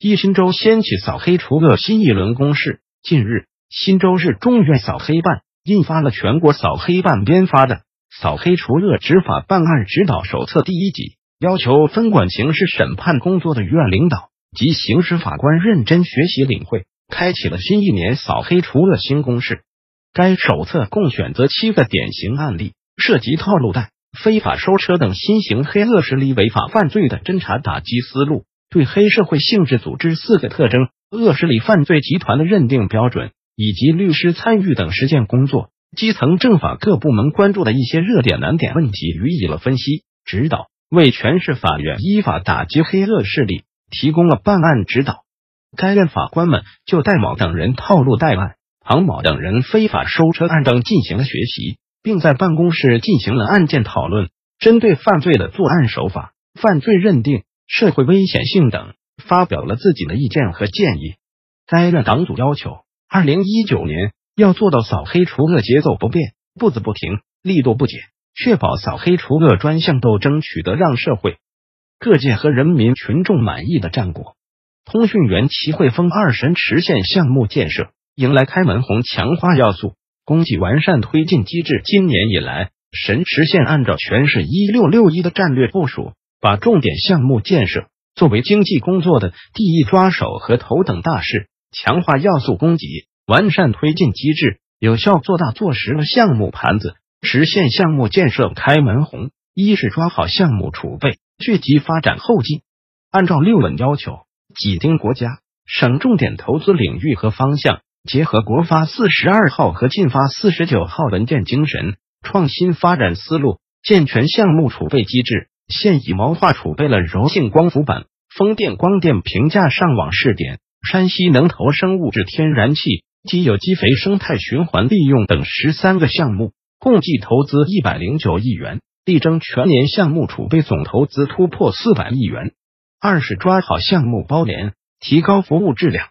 一新州掀起扫黑除恶新一轮攻势。近日，新州市中院扫黑办印发了全国扫黑办编发的《扫黑除恶执法办案指导手册》第一集，要求分管刑事审判工作的院领导及刑事法官认真学习领会，开启了新一年扫黑除恶新攻势。该手册共选择七个典型案例，涉及套路贷、非法收车等新型黑恶势力违法犯罪的侦查打击思路。对黑社会性质组织四个特征、恶势力犯罪集团的认定标准，以及律师参与等实践工作，基层政法各部门关注的一些热点难点问题予以了分析指导，为全市法院依法打击黑恶势力提供了办案指导。该院法官们就戴某等人套路贷案、庞某等人非法收车案等进行了学习，并在办公室进行了案件讨论，针对犯罪的作案手法、犯罪认定。社会危险性等，发表了自己的意见和建议。该院党组要求，二零一九年要做到扫黑除恶节奏不变、步子不停、力度不减，确保扫黑除恶专项斗争取得让社会各界和人民群众满意的战果。通讯员齐汇丰二神池线项目建设迎来开门红，强化要素，供给完善推进机制。今年以来，神池线按照全市“一六六一”的战略部署。把重点项目建设作为经济工作的第一抓手和头等大事，强化要素供给，完善推进机制，有效做大做实了项目盘子，实现项目建设开门红。一是抓好项目储备，聚集发展后劲，按照六稳要求，紧盯国家省重点投资领域和方向，结合国发四十二号和进发四十九号文件精神，创新发展思路，健全项目储备机制。现已谋划储备了柔性光伏板、风电、光电平价上网试点、山西能投生物质天然气及有机肥生态循环利用等十三个项目，共计投资一百零九亿元，力争全年项目储备总投资突破四百亿元。二是抓好项目包联，提高服务质量，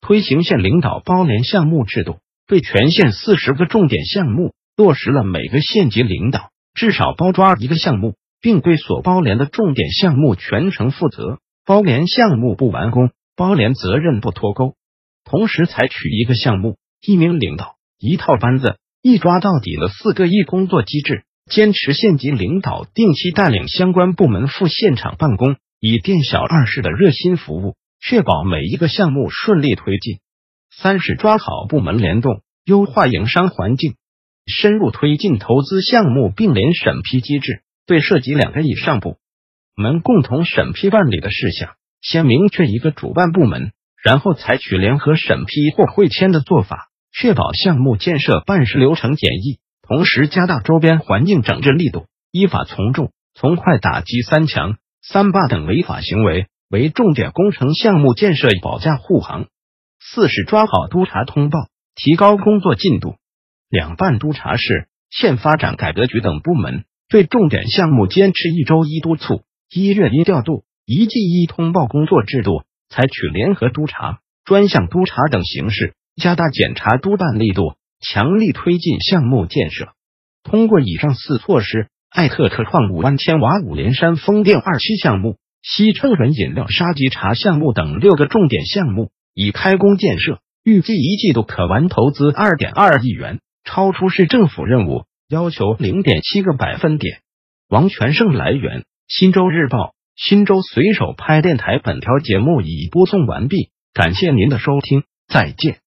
推行县领导包联项目制度，对全县四十个重点项目落实了每个县级领导至少包抓一个项目。并对所包联的重点项目全程负责，包联项目不完工，包联责任不脱钩。同时，采取一个项目一名领导一套班子一抓到底的四个一工作机制，坚持县级领导定期带领相关部门赴现场办公，以店小二式的热心服务，确保每一个项目顺利推进。三是抓好部门联动，优化营商环境，深入推进投资项目并联审批机制。对涉及两个以上部门共同审批办理的事项，先明确一个主办部门，然后采取联合审批或会签的做法，确保项目建设办事流程简易。同时，加大周边环境整治力度，依法从重从快打击“三强”“三霸”等违法行为，为重点工程项目建设保驾护航。四是抓好督查通报，提高工作进度。两办督查室、县发展改革局等部门。对重点项目坚持一周一督促、一月一调度、一季一通报工作制度，采取联合督查、专项督查等形式，加大检查督办力度，强力推进项目建设。通过以上四措施，艾特特创五万千瓦五连山风电二期项目、西成人饮料沙棘茶项目等六个重点项目已开工建设，预计一季度可完投资二点二亿元，超出市政府任务。要求零点七个百分点。王全胜来源：新州日报。新州随手拍电台。本条节目已播送完毕，感谢您的收听，再见。